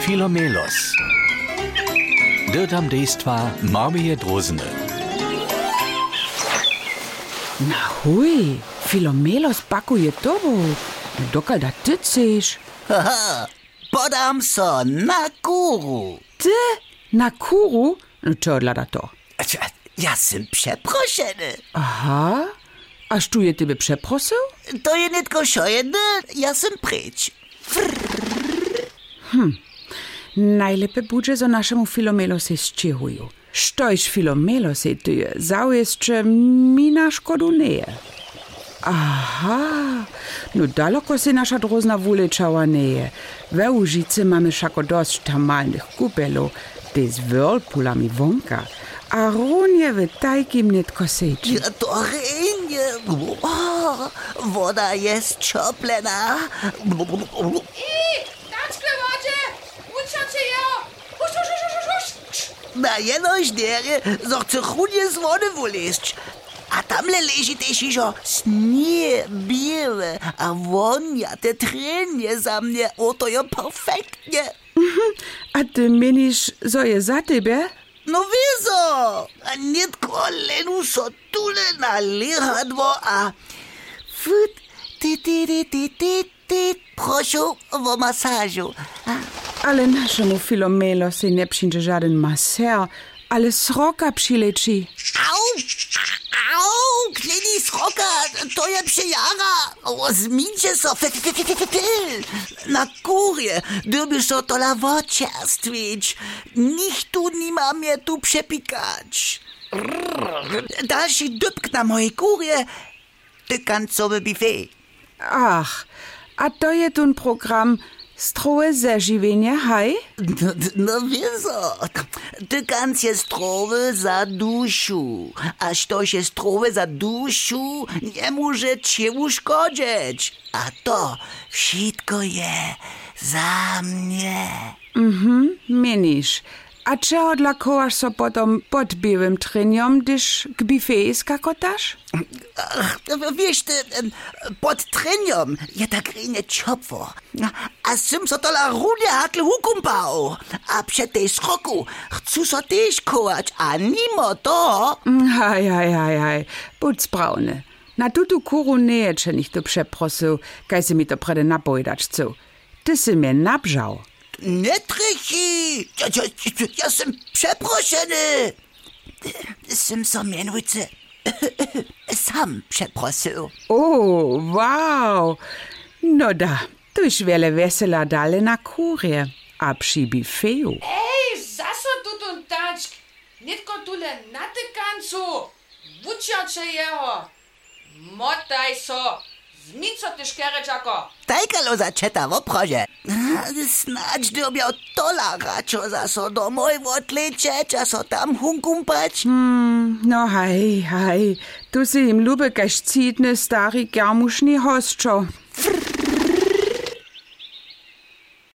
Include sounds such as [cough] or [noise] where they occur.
Filomelos. Dirtam dejstva Marmije Drozene. Na huj, Filomelos pakuje tobo. Dokal da ty chceš? Haha, podam so na górу. Ty? Na kuru? Čo odlada to? Ja sam przeproszony. Aha. Aż tu je tebe przeprosił? To je nitko šo jedne, ja sam pryč. Najlepiej budże za naszemu Filomelosy z Čihuju. Štojš Filomelosy tu je, zał jeszcze mi na szkodu nie je. Aha, no daleko se naša drozna vulečava ne je. V Užici mamy šako dost tamalnih kupelov, te z vrlpulami vonka. A Ron je v tajkim netko seči. Ja, to Ron je, oh, voda je ščopljena. Na jednoś dere, so chce chunie z wody. A tamle leży też iżo snie białe, a wonia te trenie za mnie, o to je perfektnie. [laughs] A ty menisz, zo je za? No wieso, a nitko lenu so tule na lihadwo, a fyt, ty, ty, ty, ty, ty, ty, proszę o masażu. A, Ale naszemu Filomelose nie przyjdzie żaden maser, ale sroka przyleci. Au! Au! Kleini Schrocker, to je przejara! O, zmińcie so. Na kurie, dyby so to la woczerstwić. Nikt tu nie ma mnie tu przepikać. Dalszy dybk na mojej kurie, tykancowy buffet. Ach, a to je tun program Stroje zaživenja, haj? No, no wieso, ty kanc jest zdrowy za duszu, a to się zdrowy za duszu nie może cię uszkodzić. A to wszystko je za mnie. Meniš. A čeho dla kołasz so potom pod białym treniom, gdyż k buffet skakotasz? Ach, wiesz ty, em, pod treniom je tak rine ciopło. A sym so to la runie hakle hukumpał. A przed tej schroku chcą so też kołać, a mimo to... Haj, haj, haj, haj, budź sprawny. Na tutu kuru nie jeszcze nicht to przeprosił, kaj si mi to prede napojdać chcą. Ty si mnie nabżał. Nie trychi! Ja, ja, ja, ja jestem przeproszony! Jestem so mianujcy sam przeprosił. O, wow! No da, tuż wiele wesela dale na kurie, a przy buffetu. Ej, zaso tu tu taczk! Nitko tule na tykancu! Uciącie jeho! Motaj so! Zmico težkerečako. Tajkalo začeta v prože. Snač dobijo tola račo za so domoj v otleče, če so tam hunkum pač. Mm, no, haj, haj, tu se jim ljube kašcitne stari germušni hostčo.